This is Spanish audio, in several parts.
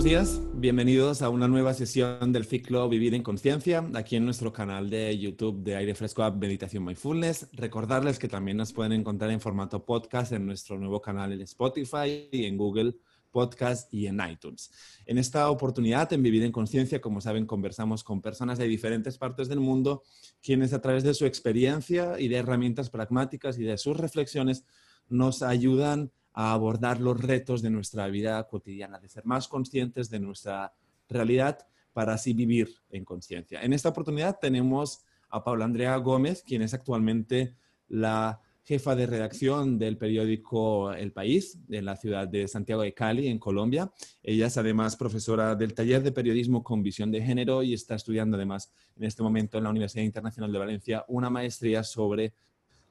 Buenos días, bienvenidos a una nueva sesión del ciclo Vivir en Conciencia, aquí en nuestro canal de YouTube de Aire Fresco Meditación Mindfulness. Recordarles que también nos pueden encontrar en formato podcast en nuestro nuevo canal en Spotify y en Google Podcast y en iTunes. En esta oportunidad, en Vivir en Conciencia, como saben, conversamos con personas de diferentes partes del mundo, quienes a través de su experiencia y de herramientas pragmáticas y de sus reflexiones nos ayudan a abordar los retos de nuestra vida cotidiana, de ser más conscientes de nuestra realidad para así vivir en conciencia. En esta oportunidad tenemos a Paula Andrea Gómez, quien es actualmente la jefa de redacción del periódico El País en la ciudad de Santiago de Cali, en Colombia. Ella es además profesora del taller de periodismo con visión de género y está estudiando además en este momento en la Universidad Internacional de Valencia una maestría sobre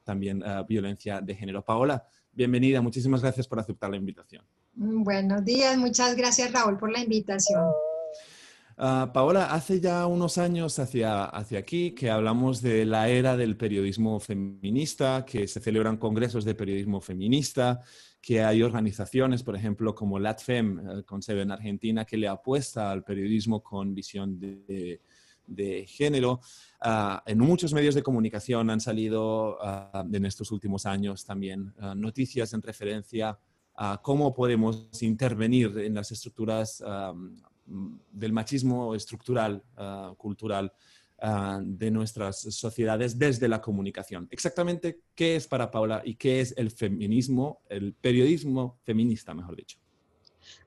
también uh, violencia de género. Paola, bienvenida, muchísimas gracias por aceptar la invitación. Buenos días, muchas gracias Raúl por la invitación. Uh, Paola, hace ya unos años hacia, hacia aquí que hablamos de la era del periodismo feminista, que se celebran congresos de periodismo feminista, que hay organizaciones, por ejemplo, como LATFEM, eh, con sede en Argentina, que le apuesta al periodismo con visión de, de género. Uh, en muchos medios de comunicación han salido uh, en estos últimos años también uh, noticias en referencia a cómo podemos intervenir en las estructuras del machismo estructural, cultural de nuestras sociedades desde la comunicación. Exactamente qué es para Paula y qué es el feminismo, el periodismo feminista, mejor dicho.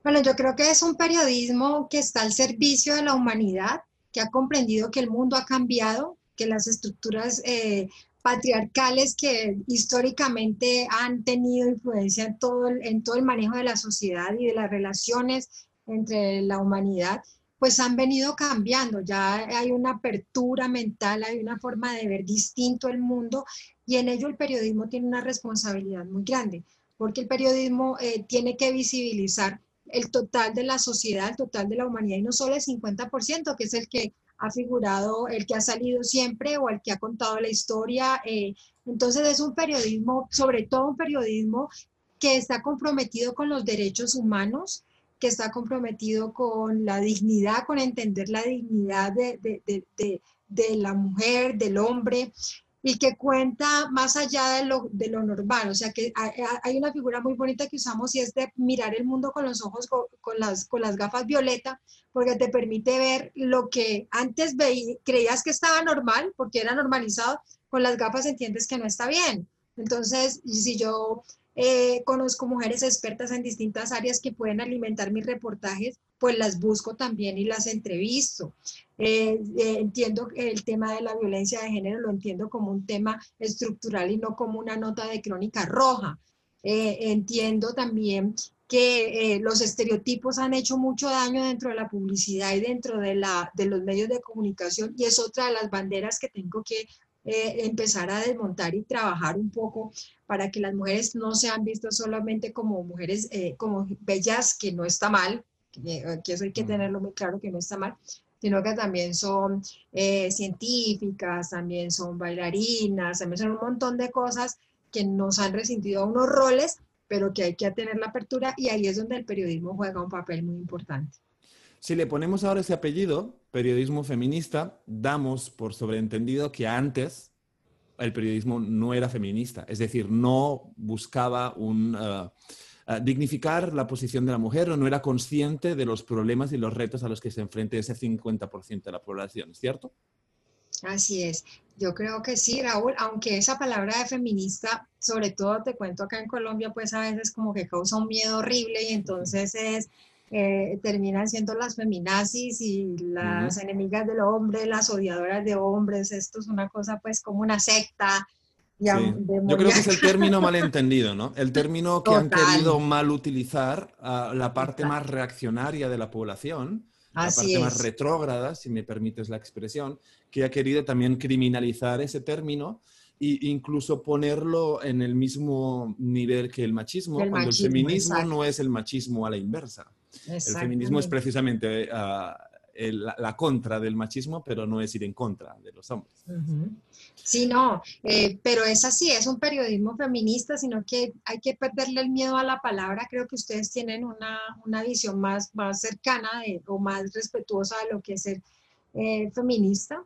Bueno, yo creo que es un periodismo que está al servicio de la humanidad, que ha comprendido que el mundo ha cambiado, que las estructuras eh, patriarcales que históricamente han tenido influencia en todo, el, en todo el manejo de la sociedad y de las relaciones entre la humanidad, pues han venido cambiando. Ya hay una apertura mental, hay una forma de ver distinto el mundo y en ello el periodismo tiene una responsabilidad muy grande, porque el periodismo eh, tiene que visibilizar el total de la sociedad, el total de la humanidad, y no solo el 50%, que es el que ha figurado, el que ha salido siempre o el que ha contado la historia. Eh, entonces es un periodismo, sobre todo un periodismo que está comprometido con los derechos humanos, que está comprometido con la dignidad, con entender la dignidad de, de, de, de la mujer, del hombre, y que cuenta más allá de lo, de lo normal. O sea, que hay una figura muy bonita que usamos y es de mirar el mundo con los ojos, con, las, con las gafas violeta, porque te permite ver lo que antes creías que estaba normal, porque era normalizado, con las gafas entiendes que no está bien. Entonces, si yo eh, conozco mujeres expertas en distintas áreas que pueden alimentar mis reportajes, pues las busco también y las entrevisto. Eh, eh, entiendo el tema de la violencia de género, lo entiendo como un tema estructural y no como una nota de crónica roja. entiendo también que los estereotipos han hecho mucho daño dentro de la publicidad y dentro de, la, de los medios de comunicación y es otra de las banderas que tengo que eh, empezar a desmontar y trabajar un poco para que las mujeres no sean vistas solamente como mujeres, eh, como bellas, que no está mal, que, eso hay que tenerlo muy claro que no está mal, sino que también son eh, científicas, también son bailarinas, también son un montón de cosas que nos han resentido a unos roles, pero que hay que tener la apertura y ahí es donde el periodismo juega un papel muy importante. Si le ponemos ahora ese apellido, periodismo feminista, damos por sobreentendido que antes el periodismo no era feminista, es decir, no buscaba un, uh, dignificar la posición de la mujer o no era consciente de los problemas y los retos a los que se enfrenta ese 50% de la población, ¿cierto? Así es. Yo creo que sí, Raúl, aunque esa palabra de feminista, sobre todo te cuento acá en Colombia, pues a veces como que causa un miedo horrible y entonces es eh, terminan siendo las feminazis y las enemigas del hombre, las odiadoras de hombres. Esto es una cosa pues como una secta. Yo creo que es el término malentendido, ¿no? El término que han querido mal utilizar a la parte más reaccionaria de la población, la parte más retrógrada, si me permites la expresión, que ha querido también criminalizar ese término e incluso ponerlo en el mismo nivel que el machismo, cuando el feminismo no es el machismo a la inversa. El feminismo es precisamente uh, la, contra del machismo, pero no es ir en contra de los hombres. Sí, no, eh, pero es así, es un periodismo feminista, sino que hay que perderle el miedo a la palabra. Creo que ustedes tienen una, una visión más, más cercana o más respetuosa de lo que es ser eh, feminista.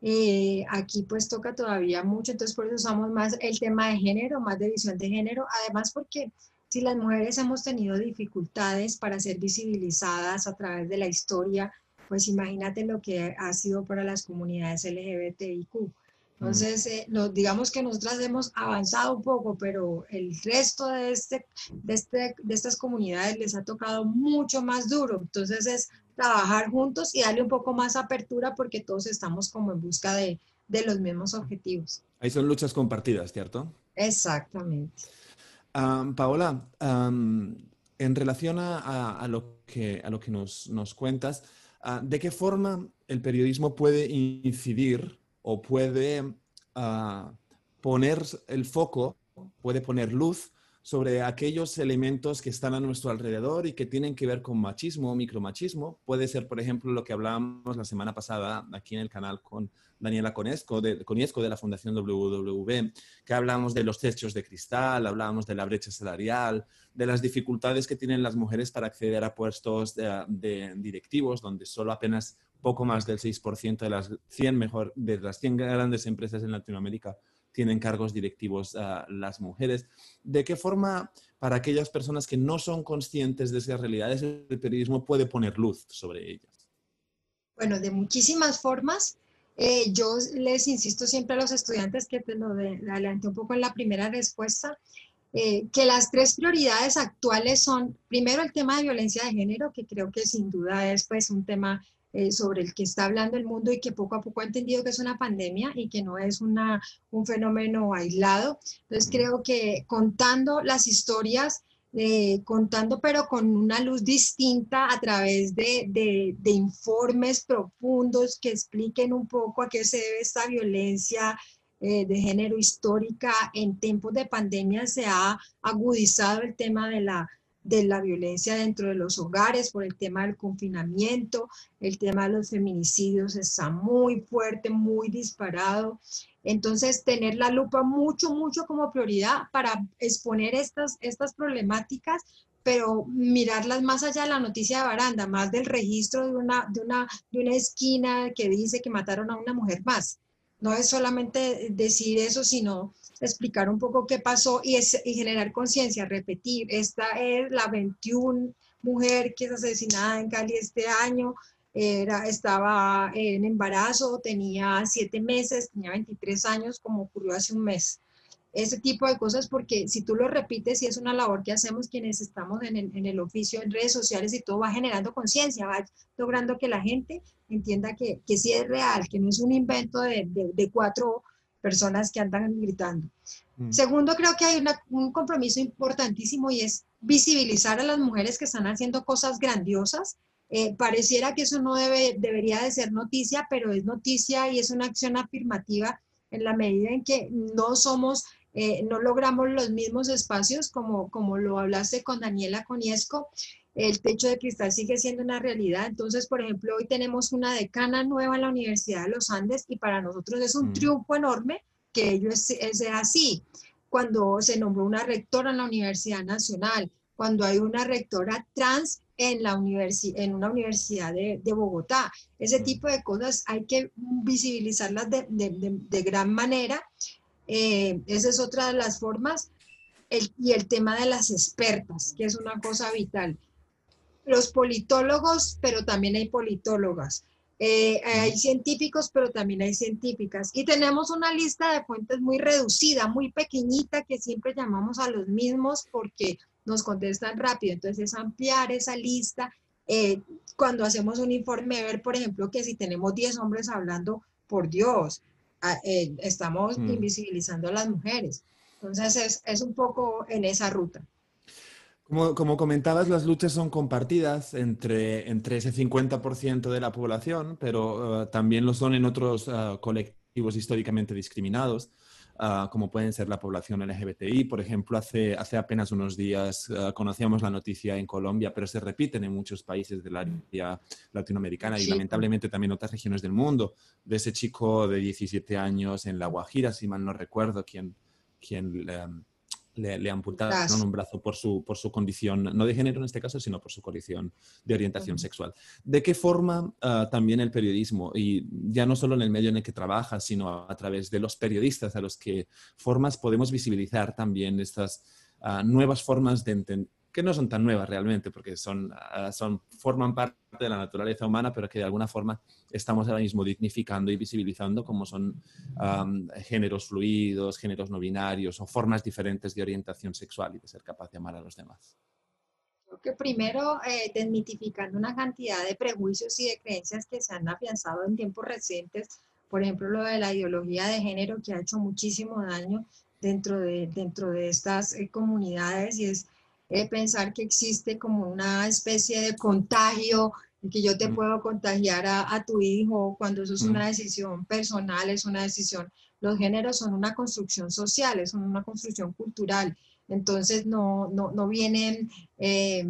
Eh, aquí pues toca todavía mucho, entonces por eso usamos más el tema de género, más de visión de género, además porque si las mujeres hemos tenido dificultades para ser visibilizadas a través de la historia, pues imagínate lo que ha sido para las comunidades LGBTIQ. Entonces, eh, digamos que nosotras hemos avanzado un poco, pero el resto de, este, de, este, de estas comunidades les ha tocado mucho más duro. Entonces, es trabajar juntos y darle un poco más apertura porque todos estamos como en busca de, de los mismos objetivos. Ahí son luchas compartidas, ¿cierto? Exactamente. Paola, en relación a, lo que, a lo que nos, nos cuentas, ah, ¿de qué forma el periodismo puede incidir o puede ah, poner el foco, puede poner luz sobre aquellos elementos que están a nuestro alrededor y que tienen que ver con machismo o micromachismo. Puede ser, por ejemplo, lo que hablábamos la semana pasada aquí en el canal con Daniela Conesco de, Coniesco de la Fundación WWB, que hablamos de los techos de cristal, hablábamos de la brecha salarial, de las dificultades que tienen las mujeres para acceder a puestos de, directivos, donde solo apenas poco más del 6% de las 100 mejor de las 100 grandes empresas en Latinoamérica tienen cargos directivos a las mujeres. ¿De qué forma para aquellas personas que no son conscientes de esas realidades el periodismo puede poner luz sobre ellas? Bueno, de muchísimas formas. Eh, yo les insisto siempre a los estudiantes que te lo adelanté un poco en la primera respuesta, eh, que las tres prioridades actuales son, primero, el tema de violencia de género, que creo que sin duda es pues un tema eh, sobre el que está hablando el mundo y que poco a poco ha entendido que es una pandemia y que no es una, un fenómeno aislado. Entonces creo que contando las historias, eh, contando pero con una luz distinta a través de, de, informes profundos que expliquen un poco a qué se debe esta violencia eh, de género histórica. En tiempos de pandemia se ha agudizado el tema de la de la violencia dentro de los hogares por el tema del confinamiento, el tema de los feminicidios está muy fuerte, muy disparado. Entonces, tener la lupa mucho, mucho como prioridad para exponer estas, estas problemáticas, pero mirarlas más allá de la noticia de baranda, más del registro de una, de una, de una esquina que dice que mataron a una mujer más. No es solamente decir eso, sino explicar un poco qué pasó y, generar conciencia, repetir. Esta es la 21 mujer que es asesinada en Cali este año. Era, estaba en embarazo, tenía siete meses, tenía 23 años, como ocurrió hace un mes. Ese tipo de cosas, porque si tú lo repites y es una labor que hacemos quienes estamos en el, en el oficio, en redes sociales y todo, va generando conciencia, va logrando que la gente entienda que, que sí es real, que no es un invento de, de, de cuatro personas que andan gritando. Mm. Segundo, creo que hay un compromiso importantísimo y es visibilizar a las mujeres que están haciendo cosas grandiosas. Eh, pareciera que eso no debe, debería de ser noticia, pero es noticia y es una acción afirmativa en la medida en que no somos, eh, no logramos los mismos espacios como, como lo hablaste con Daniela Coniesco el techo de cristal sigue siendo una realidad. Entonces, por ejemplo, hoy tenemos una decana nueva en la Universidad de los Andes y para nosotros es un mm. triunfo enorme que ello sea así. Cuando se nombró una rectora en la Universidad Nacional, cuando hay una rectora trans en, la en una universidad de, Bogotá. Ese mm. tipo de cosas hay que visibilizarlas de, gran manera. Eh, esa es otra de las formas. y el tema de las expertas, que es una cosa vital los politólogos, pero también hay politólogas. Eh, hay científicos, pero también hay científicas. Y tenemos una lista de fuentes muy reducida, muy pequeñita, que siempre llamamos a los mismos porque nos contestan rápido. Entonces, es ampliar esa lista. Eh, cuando hacemos un informe, ver, por ejemplo, que si tenemos 10 hombres hablando, por Dios, ah, eh, estamos mm. invisibilizando a las mujeres. Entonces, es, es un poco en esa ruta. Como, comentabas, las luchas son compartidas entre, entre ese 50% de la población, pero eh, también lo son en otros eh, colectivos históricamente discriminados. ah, como pueden ser la población LGBTI. Por ejemplo, hace, hace apenas unos días conocíamos la noticia en Colombia, pero se repiten en muchos países del área latinoamericana y lamentablemente también en otras regiones del mundo, de ese chico de 17 años en La Guajira, si mal no recuerdo, quien, quien em, le, amputaron un brazo por su, por su condición, no de género en este caso, sino por su condición de orientación sexual. ¿De qué forma ah, también el periodismo, y ya no solo en el medio en el que trabajas, sino a través de los periodistas a los que formas, podemos visibilizar también estas ah, nuevas formas de, entender que no son tan nuevas realmente, porque son, ah, son, forman parte de la naturaleza humana, pero que de alguna forma estamos ahora mismo dignificando y visibilizando como son géneros fluidos, géneros no binarios o formas diferentes de orientación sexual y de ser capaz de amar a los demás. Creo que primero eh, desmitificando una cantidad de prejuicios y de creencias que se han afianzado en tiempos recientes, por ejemplo, lo de la ideología de género que ha hecho muchísimo daño dentro de, dentro de estas eh, comunidades y es pensar que existe como una especie de contagio, que yo te mm. puedo contagiar a, tu hijo cuando eso es una mm. decisión personal, es una decisión. Los géneros son una construcción social, son una construcción cultural. Entonces no, no, no vienen eh,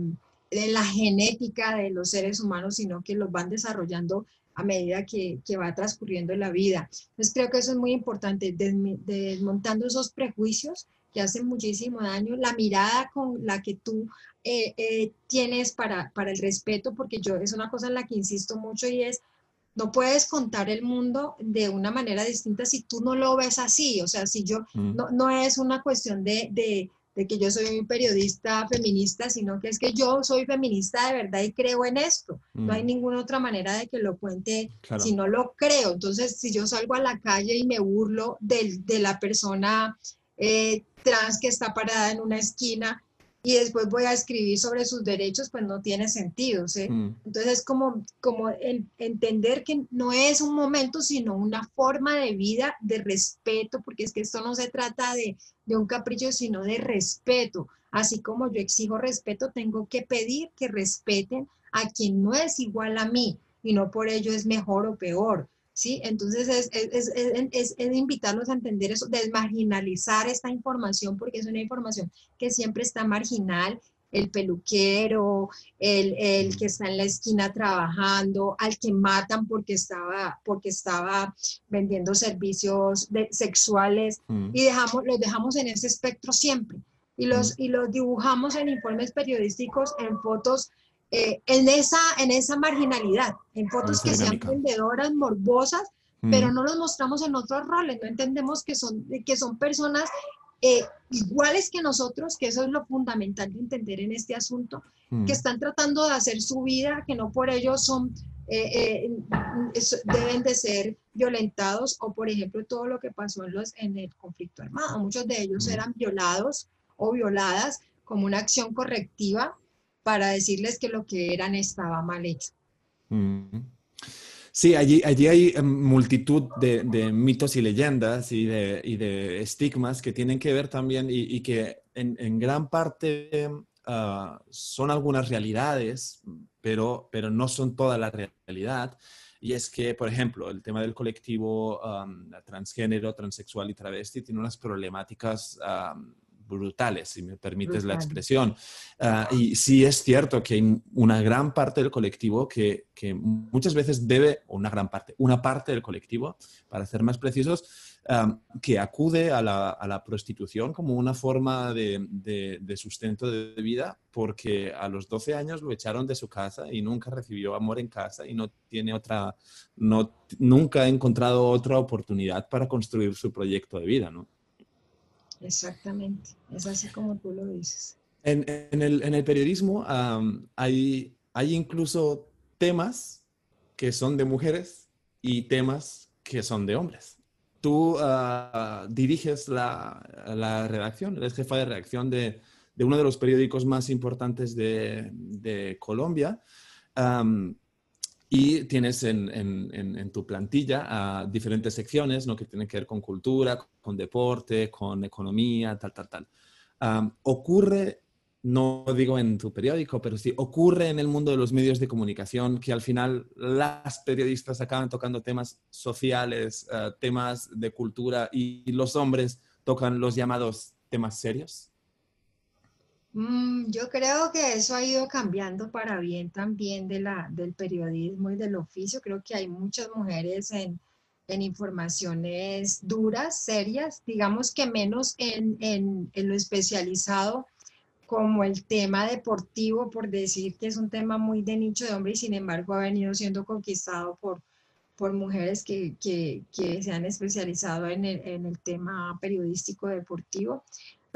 de la genética de los seres humanos, sino que los van desarrollando a medida que, que, va transcurriendo la vida. Entonces creo que eso es muy importante, desmontando esos prejuicios que hace muchísimo daño, la mirada con la que tú eh, eh, tienes para, para el respeto, porque yo es una cosa en la que insisto mucho y es, no puedes contar el mundo de una manera distinta si tú no lo ves así, o sea, si yo, mm. no, no, es una cuestión de, de, de, que yo soy un periodista feminista, sino que es que yo soy feminista de verdad y creo en esto. No hay mm. ninguna otra manera de que lo cuente si no lo creo. Entonces, si yo salgo a la calle y me burlo de, de la persona eh, trans que está parada en una esquina y después voy a escribir sobre sus derechos, pues no tiene sentido. ¿sí? Mm. Entonces es como, como entender que no es un momento, sino una forma de vida, de respeto, porque es que esto no se trata de, de un capricho, sino de respeto. Así como yo exijo respeto, tengo que pedir que respeten a quien no es igual a mí y no por ello es mejor o peor. ¿Sí? Entonces es, es, es, es, invitarlos a entender eso, desmarginalizar esta información, porque es una información que siempre está marginal, el peluquero, el, el, que está en la esquina trabajando, al que matan porque estaba, porque estaba vendiendo servicios sexuales, mm. y dejamos, los dejamos en ese espectro siempre. Y los, mm. y los dibujamos en informes periodísticos, en fotos eh, en, esa, en esa marginalidad, en fotos que sean vendedoras, morbosas, mm. pero no los mostramos en otros roles, no entendemos que son, que son personas eh, iguales que nosotros, que eso es lo fundamental de entender en este asunto, mm. que están tratando de hacer su vida, que no por ello son, eh, deben de ser violentados, o por ejemplo todo lo que pasó en, los, en el conflicto armado, muchos de ellos mm. eran violados o violadas como una acción correctiva para decirles que lo que eran estaba mal hecho. Mm. Sí, allí, allí hay em, multitud de, mitos y leyendas y de, estigmas que tienen que ver también y, que en, gran parte ah, son algunas realidades, pero, pero no son toda la realidad. Y es que, por ejemplo, el tema del colectivo transgénero, transexual y travesti tiene unas problemáticas brutales, si me permites la expresión. Ah, y sí es cierto que hay una gran parte del colectivo que, que, muchas veces debe, o una gran parte, una parte del colectivo, para ser más precisos, que acude a la, a la, prostitución como una forma de, de, sustento de vida porque a los 12 años lo echaron de su casa y nunca recibió amor en casa y no tiene otra, no, nunca ha encontrado otra oportunidad para construir su proyecto de vida, ¿no? Exactamente, es así como tú lo dices. En, en, el, en el, periodismo hay, hay incluso temas que son de mujeres y temas que son de hombres. Tú ah, diriges la, la, redacción, eres jefa de redacción de, de, uno de los periódicos más importantes de, de Colombia. Y tienes en, en, tu plantilla diferentes secciones ¿no? que tienen que ver con cultura, con deporte, con economía, tal, tal, tal. ocurre no digo en tu periódico, pero sí ocurre en el mundo de los medios de comunicación que al final las periodistas acaban tocando temas sociales, eh, temas de cultura y los hombres tocan los llamados temas serios? Mm, yo creo que eso ha ido cambiando para bien también de la, del periodismo y del oficio. Creo que hay muchas mujeres en, en informaciones duras, serias, digamos que menos en, en, en lo especializado como el tema deportivo, por decir que es un tema muy de nicho de hombre y sin embargo ha venido siendo conquistado por, por mujeres que, que, que se han especializado en el, en el, tema periodístico deportivo.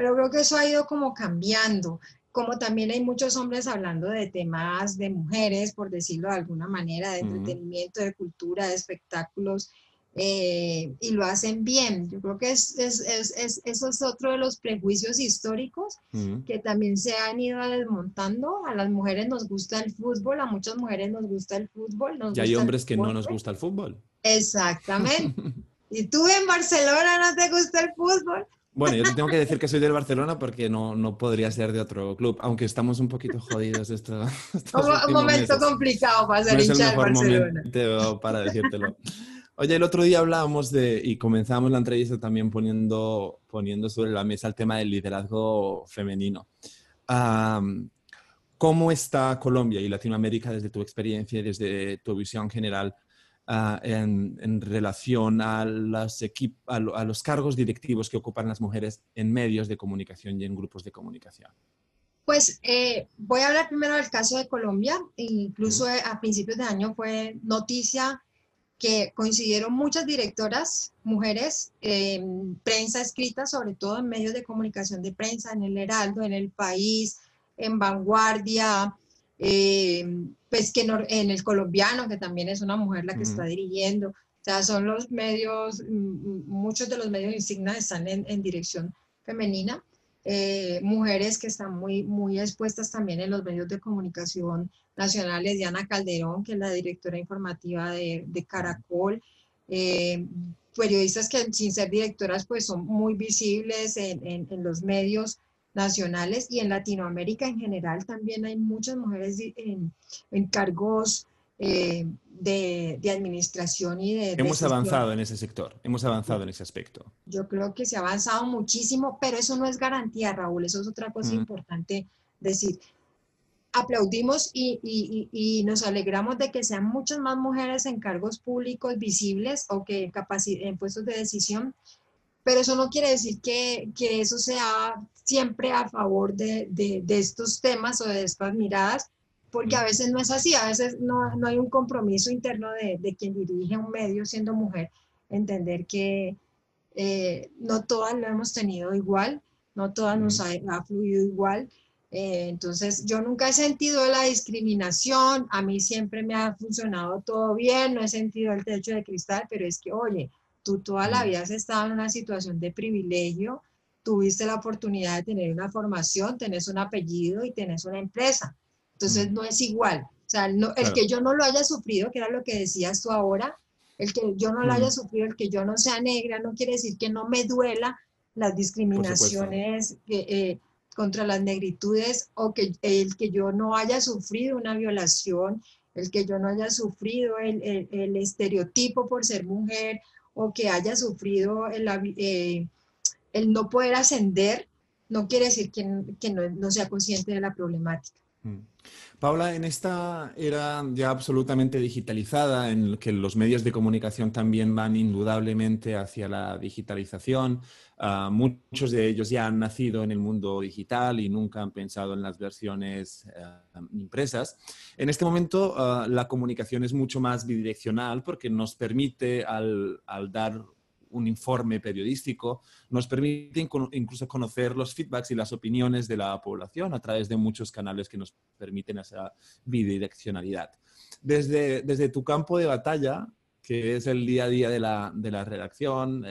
Pero creo que eso ha ido como cambiando, como también hay muchos hombres hablando de temas de mujeres, por decirlo de alguna manera, de entretenimiento, de cultura, de espectáculos, eh, y lo hacen bien. Yo creo que es, es, es, eso es otro de los prejuicios históricos que también se han ido desmontando. A las mujeres nos gusta el fútbol, a muchas mujeres nos gusta el fútbol. y hay hombres que no nos gusta el fútbol. Exactamente. ¿Y tú en Barcelona no te gusta el fútbol? Bueno, yo tengo que decir que soy del Barcelona porque no, no podría ser de otro club, aunque estamos un poquito jodidos esto. Un momento complicado para ser no hincha Barcelona. para decírtelo. Oye, el otro día hablábamos de, y comenzamos la entrevista también poniendo, poniendo sobre la mesa el tema del liderazgo femenino. ¿Cómo está Colombia y Latinoamérica desde tu experiencia y desde tu visión general uh, en, en, relación a, las a, a, los cargos directivos que ocupan las mujeres en medios de comunicación y en grupos de comunicación? Pues eh, voy a hablar primero del caso de Colombia. Incluso a principios de año fue noticia que coincidieron muchas directoras, mujeres, en prensa escrita, sobre todo en medios de comunicación de prensa, en el Heraldo, en el País, en Vanguardia, eh, pues que en el colombiano, que también es una mujer la que está dirigiendo. O sea, son los medios, muchos de los medios insignia están en, en dirección femenina. Eh, mujeres que están muy, muy expuestas también en los medios de comunicación nacionales, Diana Calderón, que es la directora informativa de, de Caracol, eh, periodistas que sin ser directoras pues son muy visibles en, en, en, los medios nacionales y en Latinoamérica en general también hay muchas mujeres en, en cargos eh, de, de, administración y de... Hemos avanzado en ese sector, hemos avanzado en ese aspecto. Yo creo que se ha avanzado muchísimo, pero eso no es garantía, Raúl, eso es otra cosa mm. importante decir. Aplaudimos y, y, y, nos alegramos de que sean muchas más mujeres en cargos públicos visibles o que en puestos de decisión, pero eso no quiere decir que, que eso sea siempre a favor de, de, de, estos temas o de estas miradas, porque a veces no es así, a veces no, no hay un compromiso interno de, de, quien dirige un medio siendo mujer, entender que eh, no todas lo hemos tenido igual, no todas nos ha, ha fluido igual. Eh, entonces, yo nunca he sentido la discriminación, a mí siempre me ha funcionado todo bien, no he sentido el techo de cristal, pero es que, oye, tú toda la vida has estado en una situación de privilegio, tuviste la oportunidad de tener una formación, tenés un apellido y tenés una empresa. Entonces no es igual. O sea, no, el claro. que yo no lo haya sufrido, que era lo que decías tú ahora, el que yo no lo haya sufrido, el que yo no sea negra, no quiere decir que no me duela las discriminaciones eh, contra las negritudes o que el que yo no haya sufrido una violación, el que yo no haya sufrido el, el, el estereotipo por ser mujer o que haya sufrido el, eh, el no poder ascender, no quiere decir que, no sea consciente de la problemática. Mm. Paula, en esta era ya absolutamente digitalizada, en que los medios de comunicación también van indudablemente hacia la digitalización, uh, muchos de ellos ya han nacido en el mundo digital y nunca han pensado en las versiones uh, impresas. En este momento uh, la comunicación es mucho más bidireccional porque nos permite al dar un informe periodístico, nos permite incluso conocer los feedbacks y las opiniones de la población a través de muchos canales que nos permiten esa bidireccionalidad. Desde, desde tu campo de batalla, que es el día a día de la, de la redacción,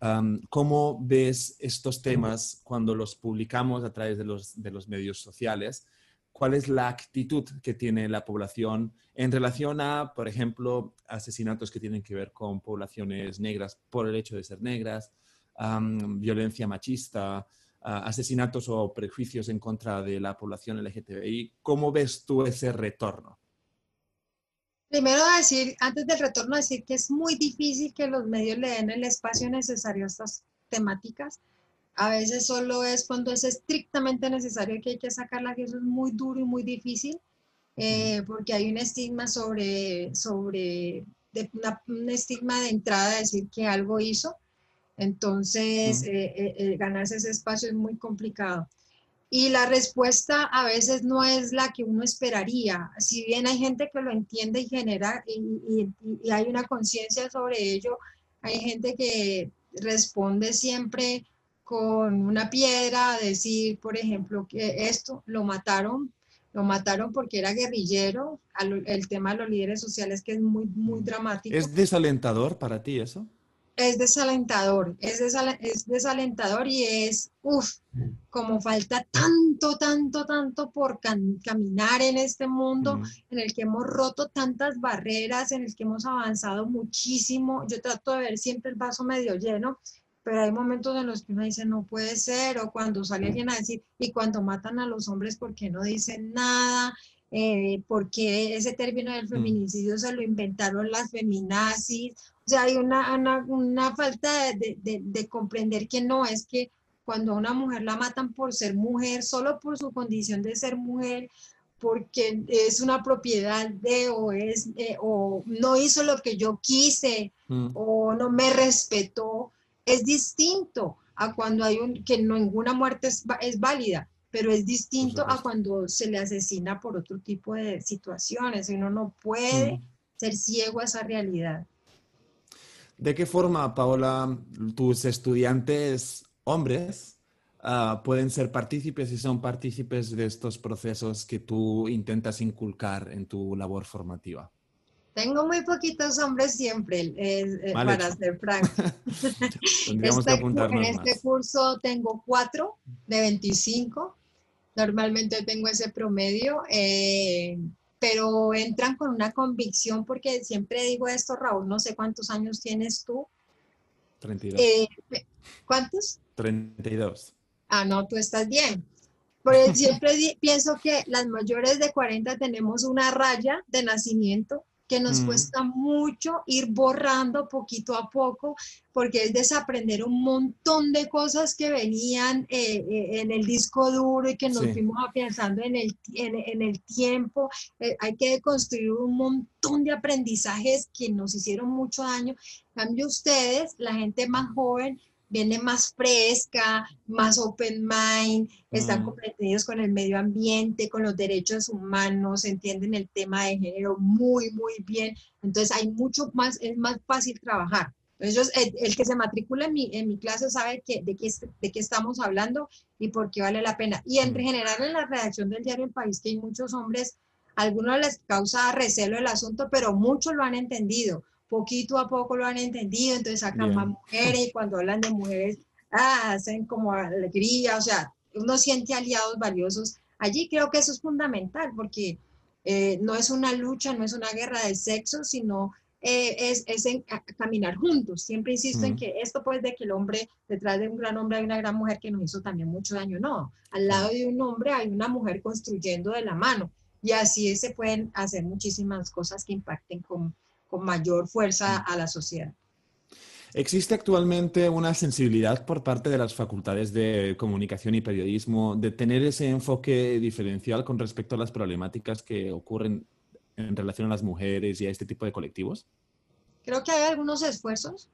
um, ¿cómo ves estos temas cuando los publicamos a través de los, de los medios sociales? Cuál es la actitud que tiene la población en relación a, por ejemplo, asesinatos que tienen que ver con poblaciones negras por el hecho de ser negras, violencia machista, asesinatos o prejuicios en contra de la población LGTBI. ¿Cómo ves tú ese retorno? Primero decir, antes del retorno, decir que es muy difícil que los medios le den el espacio necesario a estas temáticas. A veces solo es cuando es estrictamente necesario que hay que sacarla, que eso es muy duro y muy difícil, eh, porque hay un estigma sobre, sobre un estigma de entrada de decir que algo hizo. Entonces, eh, eh, ganarse ese espacio es muy complicado. Y la respuesta a veces no es la que uno esperaría. Si bien hay gente que lo entiende y genera, y, y hay una conciencia sobre ello, hay gente que responde siempre con una piedra a decir, por ejemplo, que esto lo mataron, lo mataron porque era guerrillero, el tema de los líderes sociales que es muy, muy dramático. ¿Es desalentador para ti eso? es desalentador, es, es desalentador y es, uff, como falta tanto, tanto, tanto por caminar en este mundo en el que hemos roto tantas barreras, en el que hemos avanzado muchísimo. Yo trato de ver siempre el vaso medio lleno, pero hay momentos en los que uno dice, no puede ser, o cuando sale alguien a decir, y cuando matan a los hombres, ¿por qué no dicen nada? Eh, porque ese término del feminicidio se lo inventaron las feminazis, o sea, hay una, una, falta de, de, comprender que no es que cuando a una mujer la matan por ser mujer, solo por su condición de ser mujer, porque es una propiedad de o es eh, o no hizo lo que yo quise mm. o no me respetó, es distinto a cuando hay un que ninguna muerte es, es válida, pero es distinto a cuando se le asesina por otro tipo de situaciones. Uno no puede mm. ser ciego a esa realidad. ¿De qué forma, Paola, tus estudiantes hombres ah, pueden ser partícipes y son partícipes de estos procesos que tú intentas inculcar en tu labor formativa? Tengo muy poquitos hombres siempre, eh, para ser franco. Este en este curso tengo cuatro de 25. Normalmente tengo ese promedio. Eh, pero entran con una convicción porque siempre digo esto, Raúl, no sé cuántos años tienes tú. 32. Eh, ¿Cuántos? 32. Ah, no, tú estás bien. Porque siempre pienso que las mayores de 40 tenemos una raya de nacimiento que nos cuesta mucho ir borrando poquito a poco, porque es desaprender un montón de cosas que venían eh, eh, en el disco duro y que nos fuimos pensando en el, en, el tiempo. Eh, hay que construir un montón de aprendizajes que nos hicieron mucho daño. En cambio, ustedes, la gente más joven, viene más fresca, más open mind, están mm. comprometidos con el medio ambiente, con los derechos humanos, entienden el tema de género muy, muy bien. Entonces hay mucho más, es más fácil trabajar. Entonces, el, que se matricula en mi, en mi clase sabe que, de, qué, de qué estamos hablando y por qué vale la pena. Y en mm. general en la redacción del diario El País, que hay muchos hombres, algunos les causa recelo el asunto, pero muchos lo han entendido poquito a poco lo han entendido, entonces sacan más mujeres y cuando hablan de mujeres, ah, hacen como alegría, o sea, uno siente aliados valiosos. Allí creo que eso es fundamental porque eh, no es una lucha, no es una guerra de sexo, sino eh, es, es en, caminar juntos. Siempre insisto en que esto pues de que el hombre, detrás de un gran hombre hay una gran mujer que nos hizo también mucho daño. No, al lado de un hombre hay una mujer construyendo de la mano y así se pueden hacer muchísimas cosas que impacten con, con mayor fuerza a la sociedad. ¿Existe actualmente una sensibilidad por parte de las facultades de comunicación y periodismo de tener ese enfoque diferencial con respecto a las problemáticas que ocurren en relación a las mujeres y a este tipo de colectivos? Creo que hay algunos esfuerzos,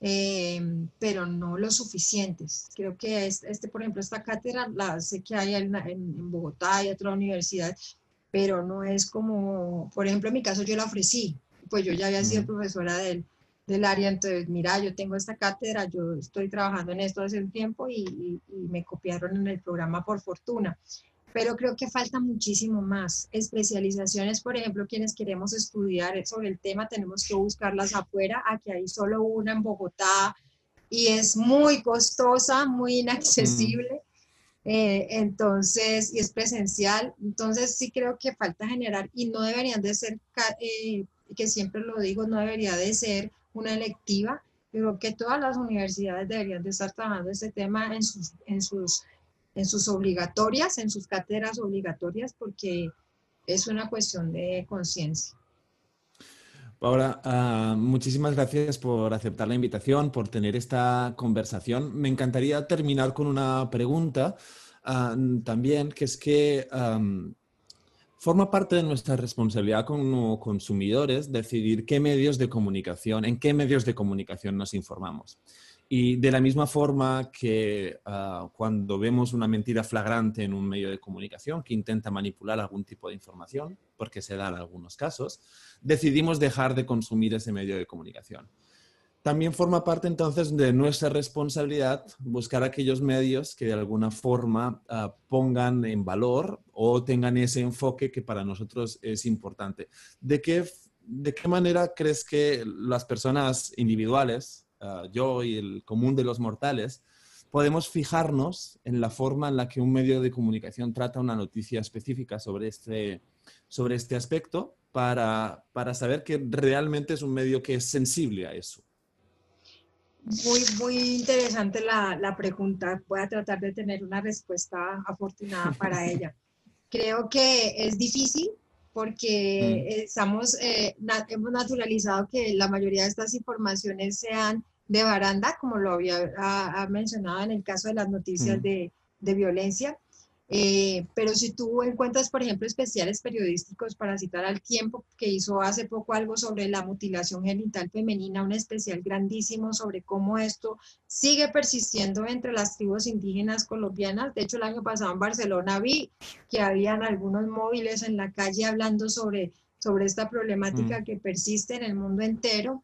eh, pero no los suficientes. Creo que este, por ejemplo, esta cátedra la sé que hay en, en Bogotá y otra universidad, pero no es como, por ejemplo, en mi caso yo la ofrecí, pues yo ya había sido profesora del, del, área, entonces, mira, yo tengo esta cátedra, yo estoy trabajando en esto hace un tiempo y, me copiaron en el programa por fortuna. Pero creo que falta muchísimo más. Especializaciones, por ejemplo, quienes queremos estudiar sobre el tema, tenemos que buscarlas afuera. Aquí hay solo una en Bogotá y es muy costosa, muy inaccesible. Eh, entonces, y es presencial. Entonces, sí creo que falta generar y no deberían de ser eh, que siempre lo digo, no debería de ser una electiva. Creo que todas las universidades deberían de estar trabajando este tema en sus, en sus en sus obligatorias, en sus cátedras obligatorias, porque es una cuestión de conciencia. Paola, ah, muchísimas gracias por aceptar la invitación, por tener esta conversación. Me encantaría terminar con una pregunta ah, también, que es que forma parte de nuestra responsabilidad como consumidores decidir qué medios de comunicación, en qué medios de comunicación nos informamos. Y de la misma forma que ah, cuando vemos una mentira flagrante en un medio de comunicación que intenta manipular algún tipo de información, porque se dan algunos casos, decidimos dejar de consumir ese medio de comunicación. También forma parte entonces de nuestra responsabilidad buscar aquellos medios que de alguna forma ah, pongan en valor o tengan ese enfoque que para nosotros es importante. ¿De qué, de qué manera crees que las personas individuales, Ah, yo y el común de los mortales, podemos fijarnos en la forma en la que un medio de comunicación trata una noticia específica sobre este, sobre este aspecto para, para saber que realmente es un medio que es sensible a eso. Muy, muy interesante la, la, pregunta. Voy a tratar de tener una respuesta afortunada para ella. Creo que es difícil porque mm. estamos, eh, hemos naturalizado que la mayoría de estas informaciones sean de baranda, como lo había mencionado en el caso de las noticias de, violencia. Eh, pero si tú encuentras, por ejemplo, especiales periodísticos para citar al tiempo, que hizo hace poco algo sobre la mutilación genital femenina, un especial grandísimo sobre cómo esto sigue persistiendo entre las tribus indígenas colombianas. De hecho, el año pasado en Barcelona vi que habían algunos móviles en la calle hablando sobre, sobre esta problemática mm. que persiste en el mundo entero.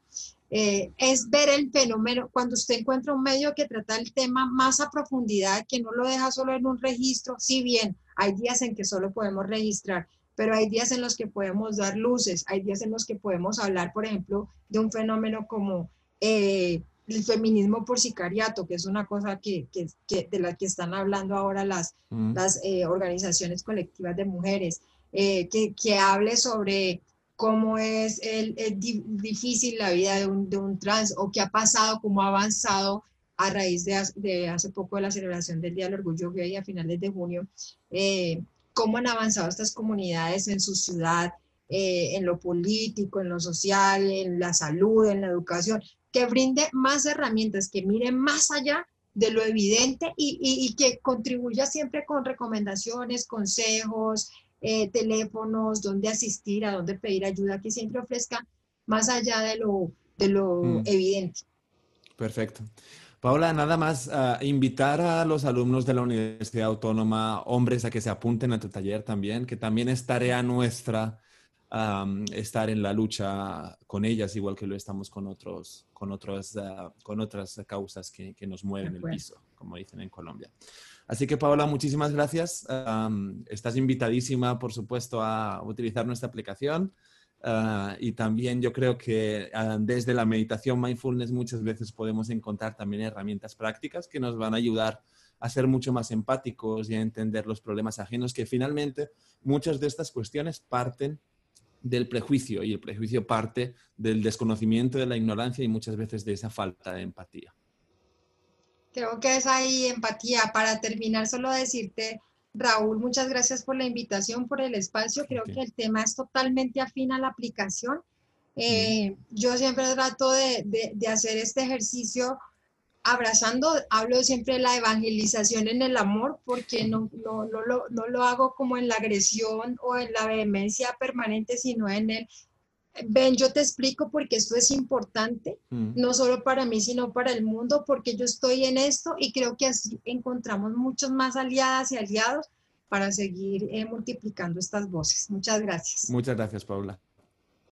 Eh, es ver el fenómeno, cuando usted encuentra un medio que trata el tema más a profundidad, que no lo deja solo en un registro, si bien hay días en que solo podemos registrar, pero hay días en los que podemos dar luces, hay días en los que podemos hablar, por ejemplo, de un fenómeno como eh, el feminismo por sicariato, que es una cosa que, de la que están hablando ahora las, mm. las eh, organizaciones colectivas de mujeres, que, que hable sobre cómo es, el, difícil la vida de un, de un, trans o qué ha pasado, cómo ha avanzado a raíz de, de, hace poco de la celebración del Día del Orgullo Gay a finales de junio, eh, cómo han avanzado estas comunidades en su ciudad, eh, en lo político, en lo social, en la salud, en la educación, que brinde más herramientas, que mire más allá de lo evidente y, y, y que contribuya siempre con recomendaciones, consejos, eh, teléfonos, dónde asistir, a dónde pedir ayuda, que siempre ofrezca más allá de lo, de lo mm. evidente. Perfecto. Paula, nada más ah, invitar a los alumnos de la Universidad Autónoma, hombres, a que se apunten a tu taller también, que también es tarea nuestra estar en la lucha con ellas, igual que lo estamos con, otros, con, otros, ah, con otras causas que, que nos mueven el piso, como dicen en Colombia. Así que Paola, muchísimas gracias. estás invitadísima, por supuesto, a utilizar nuestra aplicación. Ah, y también yo creo que ah, desde la meditación mindfulness muchas veces podemos encontrar también herramientas prácticas que nos van a ayudar a ser mucho más empáticos y a entender los problemas ajenos, que finalmente muchas de estas cuestiones parten del prejuicio y el prejuicio parte del desconocimiento, de la ignorancia y muchas veces de esa falta de empatía. Creo que es ahí empatía. Para terminar, solo decirte, Raúl, muchas gracias por la invitación, por el espacio. Creo que el tema es totalmente afín a la aplicación. Eh, yo siempre trato de, de, hacer este ejercicio abrazando, hablo siempre de la evangelización en el amor, porque no, no, no, lo, no lo hago como en la agresión o en la vehemencia permanente, sino en el ven, yo te explico porque esto es importante, mm. no solo para mí, sino para el mundo, porque yo estoy en esto y creo que así encontramos muchos más aliadas y aliados para seguir eh, multiplicando estas voces. Muchas gracias. Muchas gracias, Paula.